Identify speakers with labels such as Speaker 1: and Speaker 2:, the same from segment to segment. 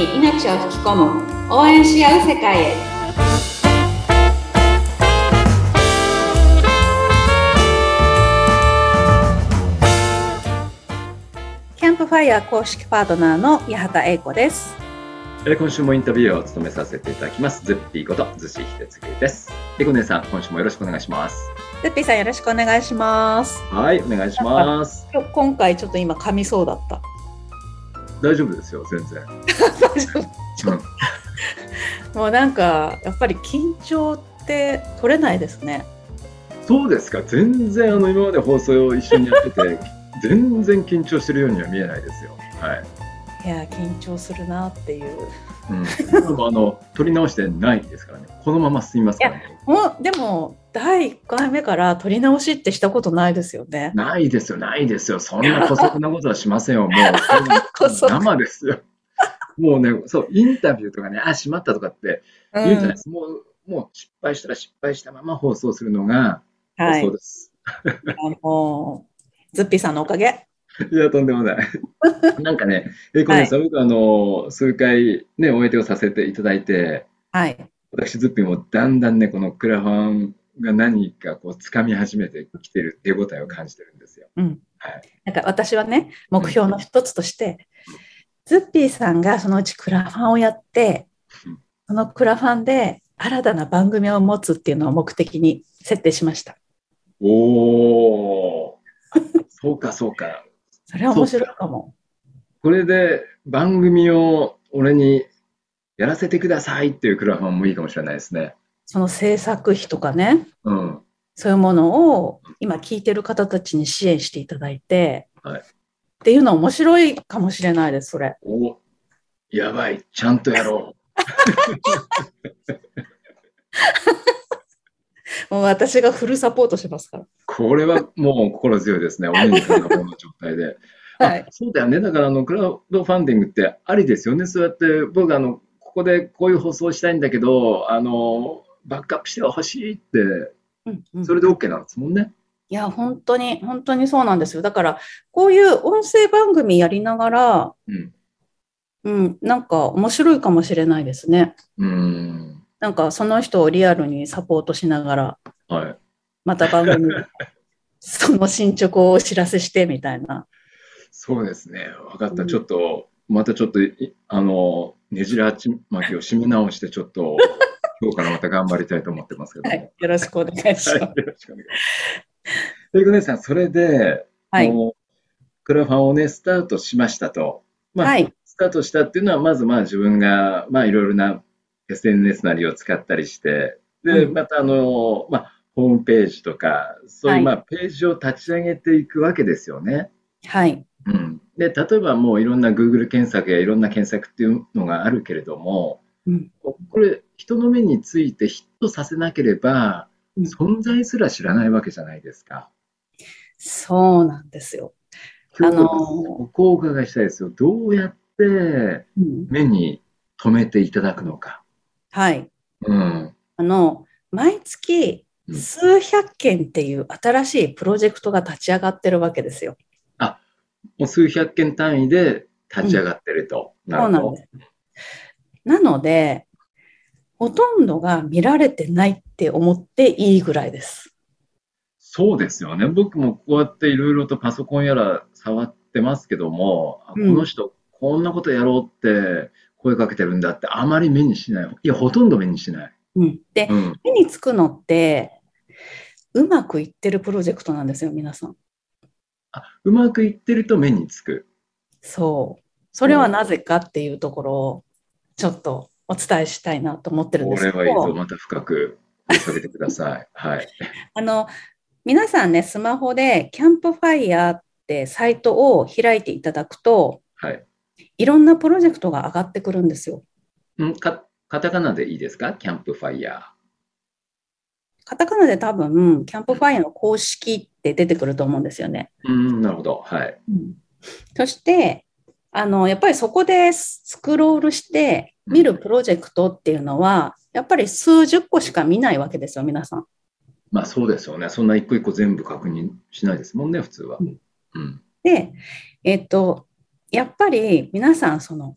Speaker 1: に命を吹き込む応援し合う世界へ。キャンプファイヤー公式パートナーの八幡英子です。
Speaker 2: えー今週もインタビューを務めさせていただきます。ズッピーこと逗子秀次です。えこねさん今週もよろしくお願いします。
Speaker 1: ズッピーさんよろしくお願いします。
Speaker 2: はいお願いします。
Speaker 1: 今回ちょっと今噛みそうだった
Speaker 2: 大丈夫ですよ全然、うん。
Speaker 1: もうなんかやっぱり緊張って取れないですね。
Speaker 2: そうですか。全然あの今まで放送を一緒にやってて 全然緊張してるようには見えないですよ。はい。
Speaker 1: いや緊張するなっていう。
Speaker 2: うん、でもあの取り直してないですからね。このまま進みますからね。
Speaker 1: もうでも第1回目から撮り直しってしたことないですよね。
Speaker 2: ないですよないですよ。そんな姑息なことはしませんよ。もう生ですよ。もうねそうインタビューとかねあしまったとかって
Speaker 1: うん。
Speaker 2: 言うじゃないですか、もうもう失敗したら失敗したまま放送するのが
Speaker 1: はい。
Speaker 2: 放送です、
Speaker 1: あのズッピーさんのおかげ。
Speaker 2: い、やとんでもない。なんかねえこれさ、僕あの数回ねお相手をさせていただいて
Speaker 1: はい。
Speaker 2: 私ズッピーもだんだんねこのクラファンが何かこう掴み始めてきてる手応えを感じてるんですよ
Speaker 1: うん。
Speaker 2: はい
Speaker 1: なんか私はね、目標の一つとして、ズッピーさんがそのうちクラファンをやって
Speaker 2: うん、
Speaker 1: そのクラファンで新たな番組を持つっていうのを目的に設定しました。
Speaker 2: おおそうかそうか
Speaker 1: それは面白いかも。
Speaker 2: これで番組を俺にやらせてくださいっていうクラファンもいいかもしれないですね。
Speaker 1: その制作費とかね、
Speaker 2: うん。
Speaker 1: そういうものを今聞いてる方たちに支援していただいて、
Speaker 2: はい
Speaker 1: っていうのは面白いかもしれないです、それ。
Speaker 2: おやばい、ちゃんとやろ
Speaker 1: もう私がフルサポートしますから。
Speaker 2: う。これはもう心強いですね。お姉さんの方の状態で。
Speaker 1: はい
Speaker 2: あそうだよね。だからあのクラウドファンディングってありですよね。そうやって僕あのここでこういう放送したいんだけど、あのバックアップしてほしいって、
Speaker 1: うんうん
Speaker 2: それで OK なんですもんね。
Speaker 1: いや、本当に、本当にそうなんですよ。だから、こういう音声番組やりながら、
Speaker 2: うん。
Speaker 1: うん、なんか面白いかもしれないですね。
Speaker 2: うーん。
Speaker 1: なんかその人をリアルにサポートしながら、
Speaker 2: はい。
Speaker 1: また番組、その進捗をお知らせしてみたいな。
Speaker 2: そうですね。分かった。
Speaker 1: うん
Speaker 2: ちょっと、またちょっとい、あの、ねじり鉢巻きを締め直して、ちょっと、今日からまた頑張りたいと思ってますけども。
Speaker 1: はい、よろしくお願いします。
Speaker 2: はい、よろしくお願いします。ということでさん、それで、
Speaker 1: はい。
Speaker 2: クラファンをね、スタートしましたと。まあ、
Speaker 1: はい。
Speaker 2: スタートしたっていうのは、まずまあ自分が、まあいろいろな SNS なりを使ったりして、で、
Speaker 1: うん
Speaker 2: またあの、まあ、ホームページとか、そういうまあページを立ち上げていくわけですよね。
Speaker 1: はい。
Speaker 2: うん、で例えばもういろんな Google 検索やいろんな検索っていうのがあるけれども、
Speaker 1: うん。
Speaker 2: これ人の目についてヒットさせなければ
Speaker 1: うん
Speaker 2: 存在すら知らないわけじゃないですか。
Speaker 1: そうなんですよ。あのー
Speaker 2: ここをお伺いしたいですよ。どうやって
Speaker 1: うん、
Speaker 2: 目に留めていただくのか。
Speaker 1: はい。
Speaker 2: うん。
Speaker 1: あの、毎月
Speaker 2: うん
Speaker 1: 数百件っていう新しいプロジェクトが立ち上がってるわけですよ。
Speaker 2: もう数百件単位で立ち上がってると。
Speaker 1: そうなんです。なので、ほとんどが見られてないって思っていいぐらいです。
Speaker 2: そうですよね。僕もこうやっていろいろとパソコンやら触ってますけども、
Speaker 1: うん
Speaker 2: の人こんなことやろうって声かけてるんだってあまり目にしない。いや、ほとんど目にしない。
Speaker 1: うん、で、
Speaker 2: うん。
Speaker 1: 目につくのって、うまくいってるプロジェクトなんですよ、皆さん。
Speaker 2: あ、うまくいってると目につく。
Speaker 1: そう。それはなぜかっていうところを、ちょっとお伝えしたいなと思ってるん
Speaker 2: こ
Speaker 1: ですけ
Speaker 2: れはいいぞ。
Speaker 1: ど、
Speaker 2: また深く掘り下げてください。はい。
Speaker 1: あの、皆さんね、スマホでキャンプファイヤーってサイトを開いていただくと、
Speaker 2: はい。
Speaker 1: いろんなプロジェクトが上がってくるんですよ。
Speaker 2: んか、カタカナでいいですか？キャンプファイヤ
Speaker 1: カタカナで多分、キャンプファイヤーの公式って出てくると思うんですよね。
Speaker 2: ー。うん、なるほど。はい。
Speaker 1: そして、あの、やっぱりそこでスクロールして見るプロジェクトっていうのは、やっぱり数十個しか見ないわけですよ、皆さん。
Speaker 2: まあそうですよね。そんな一個一個全部確認しないですもんね、普通は。
Speaker 1: うん
Speaker 2: うん。
Speaker 1: で、えっと、やっぱり皆さん、その、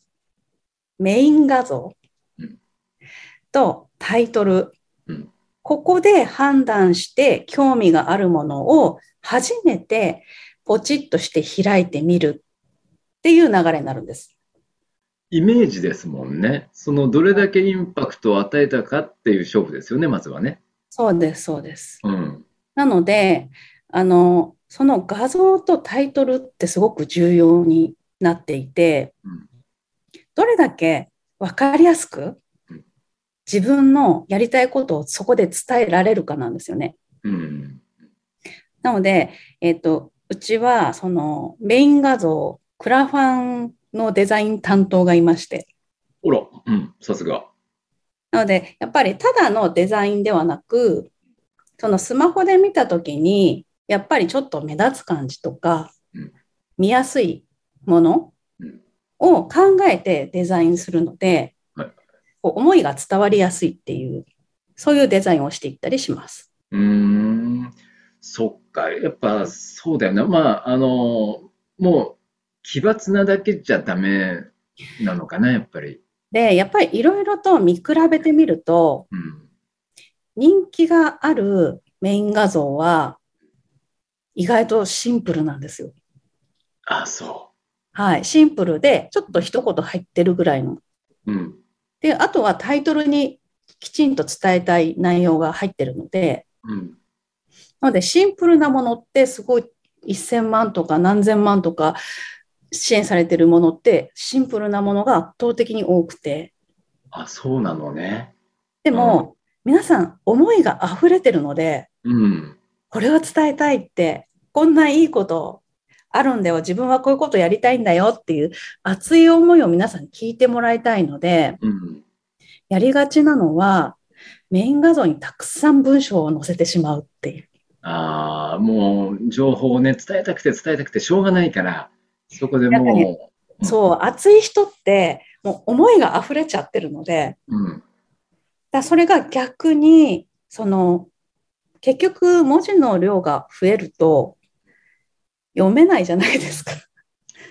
Speaker 1: メイン画像
Speaker 2: うん
Speaker 1: とタイトル、
Speaker 2: うん
Speaker 1: ここで判断して興味があるものを初めてポチッとして開いてみるっていう流れになるんです。
Speaker 2: イメージですもんね。そのどれだけインパクトを与えたかっていう勝負ですよね、まずはね。
Speaker 1: そうです、そうです。
Speaker 2: うん。
Speaker 1: なので、あの、その画像とタイトルってすごく重要になっていて、
Speaker 2: うん
Speaker 1: どれだけ分かりやすく
Speaker 2: うん
Speaker 1: 自分のやりたいことをそこで伝えられるかなんですよね。
Speaker 2: うん。
Speaker 1: なので、えっと、うちはそのメイン画像、クラファンのデザイン担当がいまして、
Speaker 2: ほら、うん、さすが。
Speaker 1: なので、やっぱりただのデザインではなく、そのスマホで見たときに、やっぱりちょっと目立つ感じとか
Speaker 2: うん、
Speaker 1: 見やすいもの
Speaker 2: うん
Speaker 1: を考えてデザインするので
Speaker 2: はい、
Speaker 1: こう思いが伝わりやすいっていう、そういうデザインをしていったりします。
Speaker 2: うーん、そっか、やっぱそうだよな。まあ、あの、もう奇抜なだけじゃダメなのかな、やっぱり。
Speaker 1: で、やっぱりいろいろと見比べてみると、
Speaker 2: うん。
Speaker 1: 人気があるメイン画像は、意外とシンプルなんですよ。
Speaker 2: あ、そ
Speaker 1: はい。シンプルで、ちょっと一言入ってるぐらいの。
Speaker 2: う。うん。
Speaker 1: で、あとはタイトルにきちんと伝えたい内容が入ってるので、
Speaker 2: うん。
Speaker 1: なのでシンプルなものってすごい1000万とか何千万とか支援されてるものってシンプルなものが圧倒的に多くて、
Speaker 2: あ、そうなのね。
Speaker 1: でも、皆さん思いが溢れてるので、
Speaker 2: うん。
Speaker 1: これを伝えたいって、こんないいことあるんだよ、自分はこういうことやりたいんだよっていう熱い思いを皆さんに聞いてもらいたいので、
Speaker 2: うん。
Speaker 1: やりがちなのは、メイン画像にたくさん文章を載せてしまうっていう。
Speaker 2: ああ、もう情報をね、伝えたくて伝えたくてしょうがないから、そこでもうん
Speaker 1: そう、熱い人って、もう思いが溢れちゃってるので、
Speaker 2: う、うん。
Speaker 1: だそれが逆に、その、結局文字の量が増えると、読めないじゃないですか。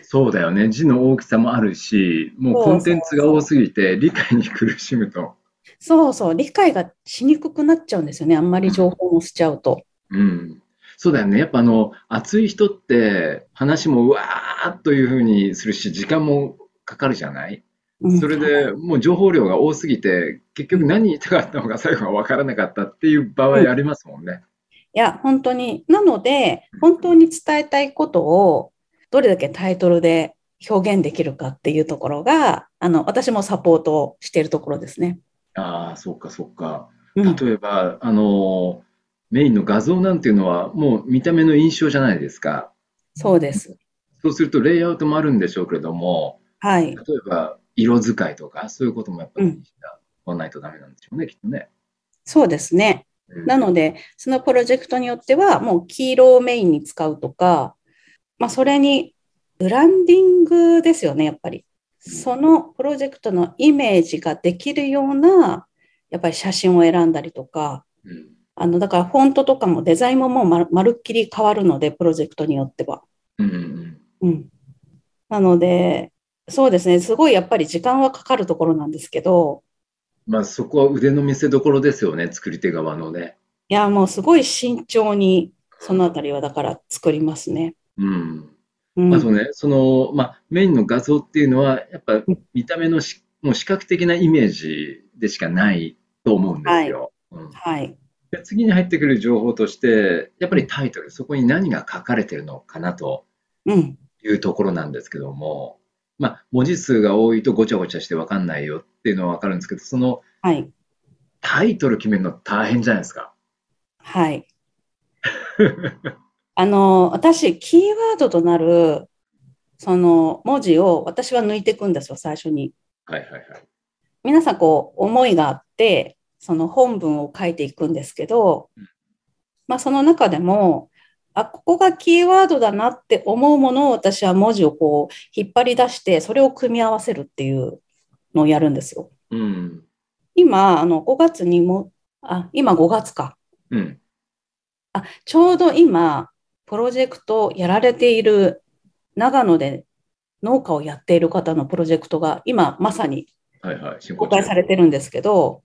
Speaker 2: そうだよね。字の大きさもあるし、も
Speaker 1: う
Speaker 2: コンテンツが多すぎて理解に苦しむと。
Speaker 1: そうそう、理解がしにくくなっちゃうんですよね。あんまり情報を載せちゃうと。
Speaker 2: うん。そうだよね。やっぱあの、熱い人って話もうわーっというふうにするし、時間もかかるじゃない？
Speaker 1: うん
Speaker 2: それでもう情報量が多すぎて、結局何言いたかったのか最後は分からなかったっていう場合ありますもんね。
Speaker 1: いや、本当に。なので、本当に伝えたいことを、どれだけタイトルで表現できるかっていうところが、あの、私もサポートをしているところですね。
Speaker 2: ああ、そっかそっか。
Speaker 1: うん
Speaker 2: 例えば、あの、メインの画像なんていうのはもう見た目の印象じゃないですか。
Speaker 1: そうです。
Speaker 2: そうするとレイアウトもあるんでしょうけれども、
Speaker 1: はい。
Speaker 2: 例えば色使いとかそういうこともやっぱりわないとダメなんでしょうね、きっとね。
Speaker 1: そうですね。
Speaker 2: うん
Speaker 1: なので、そのプロジェクトによっては、もう黄色をメインに使うとか、まあ、それに、ブランディングですよね、やっぱり。そのプロジェクトのイメージができるような、やっぱり写真を選んだりとか、
Speaker 2: うん
Speaker 1: あの、だからフォントとかもデザインももうまるまるっきり変わるので、プロジェクトによっては。
Speaker 2: うんうん
Speaker 1: うん。なので、そうですね、すごいやっぱり時間はかかるところなんですけど、
Speaker 2: まあそこは腕の見せ所ですよね、作り手側のね。
Speaker 1: いや、もうすごい慎重に、そのあたりはだから作りますね。
Speaker 2: うん。
Speaker 1: うん
Speaker 2: あとね、その、まあ、メインの画像っていうのは、やっぱ見た目のし、もう視覚的なイメージでしかないと思うんですよ。うん
Speaker 1: はい。
Speaker 2: で次に入ってくる情報として、やっぱりタイトル、そこに何が書かれてるのかなと
Speaker 1: うん。
Speaker 2: いうところなんですけども、まあ、文字数が多いとごちゃごちゃして分かんないよっていうのは分かるんですけど、その
Speaker 1: はい。
Speaker 2: タイトル決めるの大変じゃないですか。
Speaker 1: はい。あの、私、キーワードとなる、その文字を私は抜いていくんですよ、最初に。
Speaker 2: はいはいはい。
Speaker 1: 皆さん、こう、思いがあって、その本文を書いていくんですけど
Speaker 2: うん、
Speaker 1: まあ、その中でも、あ、ここがキーワードだなって思うものを私は文字をこう、引っ張り出して、それを組み合わせるっていうのをやるんですよ。
Speaker 2: うん。
Speaker 1: 今、あの、5月にも、あ、今5月か。
Speaker 2: うん。
Speaker 1: あ、ちょうど今、プロジェクトをやられている長野で農家をやっている方のプロジェクトが今まさに公開されてるんですけど、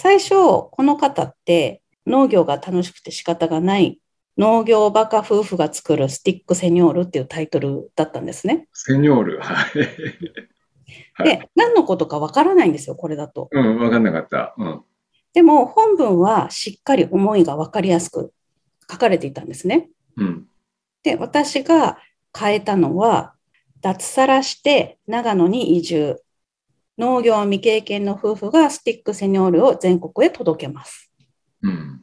Speaker 1: 最初、この方って農業が楽しくて仕方がない農業バカ夫婦が作るスティックセニョールっていうタイトルだったんですね。
Speaker 2: セニョール。はい。はい
Speaker 1: で、何のことかわからないんですよ、これだと。
Speaker 2: うん、わかんなかった。うん。
Speaker 1: でも本文はしっかり思いがわかりやすく書かれていたんですね。
Speaker 2: うん。
Speaker 1: で、私が変えたのは、脱サラして長野に移住。農業未経験の夫婦がスティックセニョールを全国へ届けます。
Speaker 2: うん。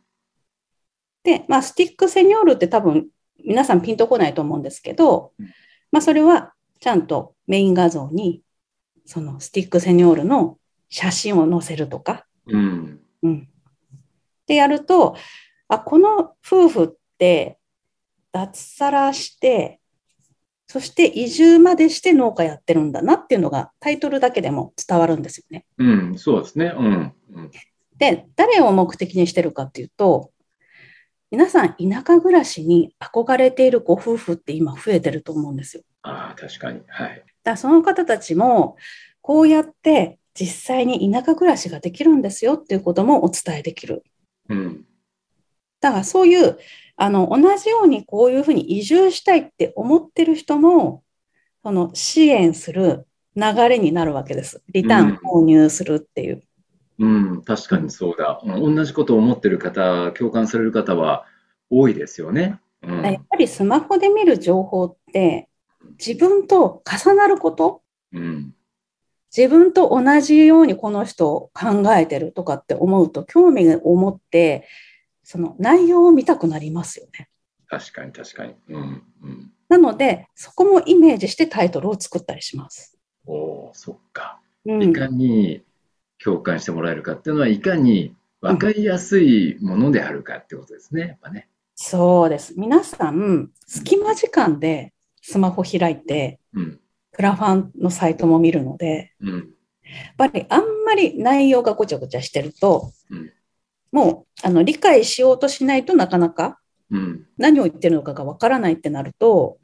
Speaker 1: で、まあ、スティックセニョールって多分皆さんピンとこないと思うんですけど
Speaker 2: うん、
Speaker 1: まあ、それはちゃんとメイン画像に、そのスティックセニョールの写真を載せるとか、
Speaker 2: うん。
Speaker 1: うん。でやると、あ、この夫婦って脱サラして、そして移住までして農家やってるんだなっていうのがタイトルだけでも伝わるんですよね。
Speaker 2: うん。そうですね。うん。うん。
Speaker 1: で、誰を目的にしてるかっていうと、皆さん田舎暮らしに憧れているご夫婦って今増えてると思うんですよ。
Speaker 2: ああ、確かに。はい。
Speaker 1: だその方たちもこうやって実際に田舎暮らしができるんですよっていうこともお伝えできる。
Speaker 2: うん。
Speaker 1: だからそういうあの同じようにこういうふうに移住したいって思ってる人もその支援する流れになるわけです。リターン購入するっていう。
Speaker 2: うん。確かにそうだ。うん、同じことを思ってる方、共感される方は多いですよね。うん。
Speaker 1: やっぱりスマホで見る情報って自分と重なること？
Speaker 2: うん。
Speaker 1: 自分と同じようにこの人を考えてるとかって思うと興味を持ってその内容を見たくなりますよね。
Speaker 2: 確かに、確かに。うん。うん。
Speaker 1: なのでそこもイメージしてタイトルを作ったりします。
Speaker 2: おお、そっか。
Speaker 1: うん
Speaker 2: いかに共感してもらえるかっていうのは、いかに分かりやすいものであるかってことですね。やっぱね。
Speaker 1: そうです。皆さん隙間時間でスマホ開いて
Speaker 2: うん。
Speaker 1: クラファンのサイトも見るので
Speaker 2: うん。
Speaker 1: やっぱりあんまり内容がごちゃごちゃしてると、
Speaker 2: うん
Speaker 1: もうあの理解しようとしないとなかなか
Speaker 2: うん。
Speaker 1: 何を言ってるのかがわからないってなると、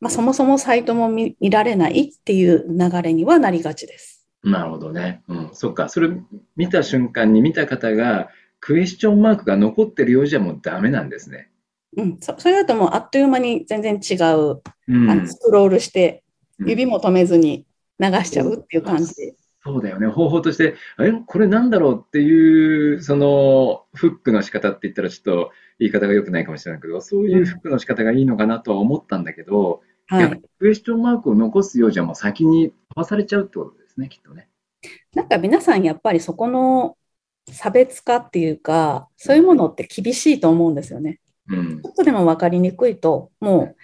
Speaker 1: まあ、そもそもサイトも見見られないっていう流れにはなりがちです。
Speaker 2: なるほどね。うん。そっか。それ見た瞬間に見た方が、クエスチョンマークが残ってるようじゃもうダメなんですね。
Speaker 1: うん、そそれだともうあっという間に全然違う、
Speaker 2: うん。
Speaker 1: あのスクロールして
Speaker 2: うん
Speaker 1: 指も止めずに流しちゃうっていう感じ。
Speaker 2: そうだよね。方法として、え、これなんだろうっていう、その、フックの仕方って言ったらちょっと言い方が良くないかもしれないけど、そういうフックの仕方がいいのかなとは思ったんだけど、
Speaker 1: はい
Speaker 2: やクエスチョンマークを残すようじゃもう先に飛ばされちゃうってことですね、きっとね。
Speaker 1: なんか皆さんやっぱりそこの差別化っていうか、そういうものって厳しいと思うんですよね。
Speaker 2: うん
Speaker 1: ち。ょっとでも分かりにくいと、もう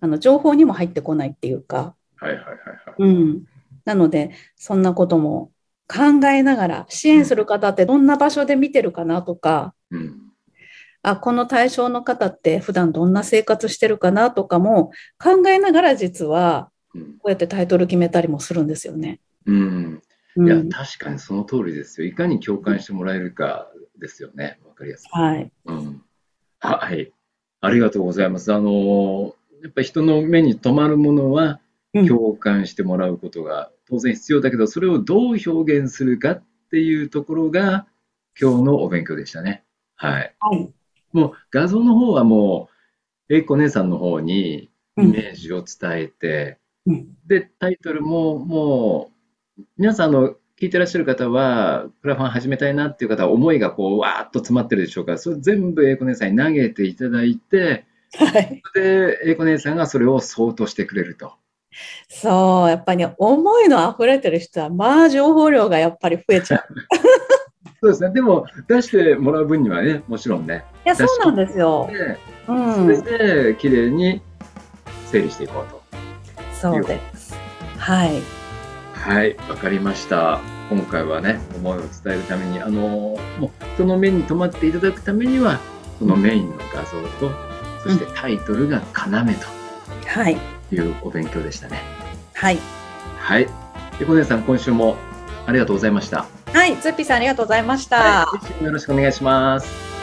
Speaker 1: あの情報にも入ってこないっていうか、
Speaker 2: はいはいはいはい。
Speaker 1: うん。なので、そんなことも考えながら、支援する方ってどんな場所で見てるかなとか、
Speaker 2: うん。
Speaker 1: あ、この対象の方って普段どんな生活してるかなとかも考えながら実は
Speaker 2: うん。
Speaker 1: こうやってタイトル決めたりもするんですよね。
Speaker 2: うん。いや、
Speaker 1: うん、
Speaker 2: 確かにその通りですよ。いかに共感してもらえるかですよね。わかりやすい。
Speaker 1: はい。
Speaker 2: うん。はい。ありがとうございます。あの、やっぱり人の目に留まるものは
Speaker 1: うん
Speaker 2: 共感してもらうことが当然必要だけど、それをどう表現するかっていうところが今日のお勉強でしたね。はい。
Speaker 1: はい。
Speaker 2: もう画像の方はもう、英子姉さんの方にイメージを伝えて、
Speaker 1: うん
Speaker 2: で、タイトルももう、皆さんあの、聞いてらっしゃる方は、クラファン始めたいなっていう方は、思いがこう、わーっと詰まってるでしょうから、それ全部英子姉さんに投げていただいて、
Speaker 1: はい。
Speaker 2: で、英子姉さんがそれを相当してくれると。
Speaker 1: そう、やっぱり、ね、思いの溢れてる人は、まあ情報量がやっぱり増えちゃう。
Speaker 2: そうですね。でも、出してもらう分にはね、もちろんね。
Speaker 1: いや、そうなんですよ。
Speaker 2: それ
Speaker 1: ん。
Speaker 2: で、綺麗に整理していこうと。
Speaker 1: そうです。はい。
Speaker 2: はい、わかりました。今回はね、思いを伝えるために、あの、もう人の目に留まっていただくためには、そのメインの画像と、そしてタイトルが要
Speaker 1: はい。
Speaker 2: というお勉強でしたね。
Speaker 1: はい。
Speaker 2: はい。で、小根さん、今週もありがとうございました。
Speaker 1: はい。ツッピーさんありがとうございました。
Speaker 2: はい、よろしくお願いします。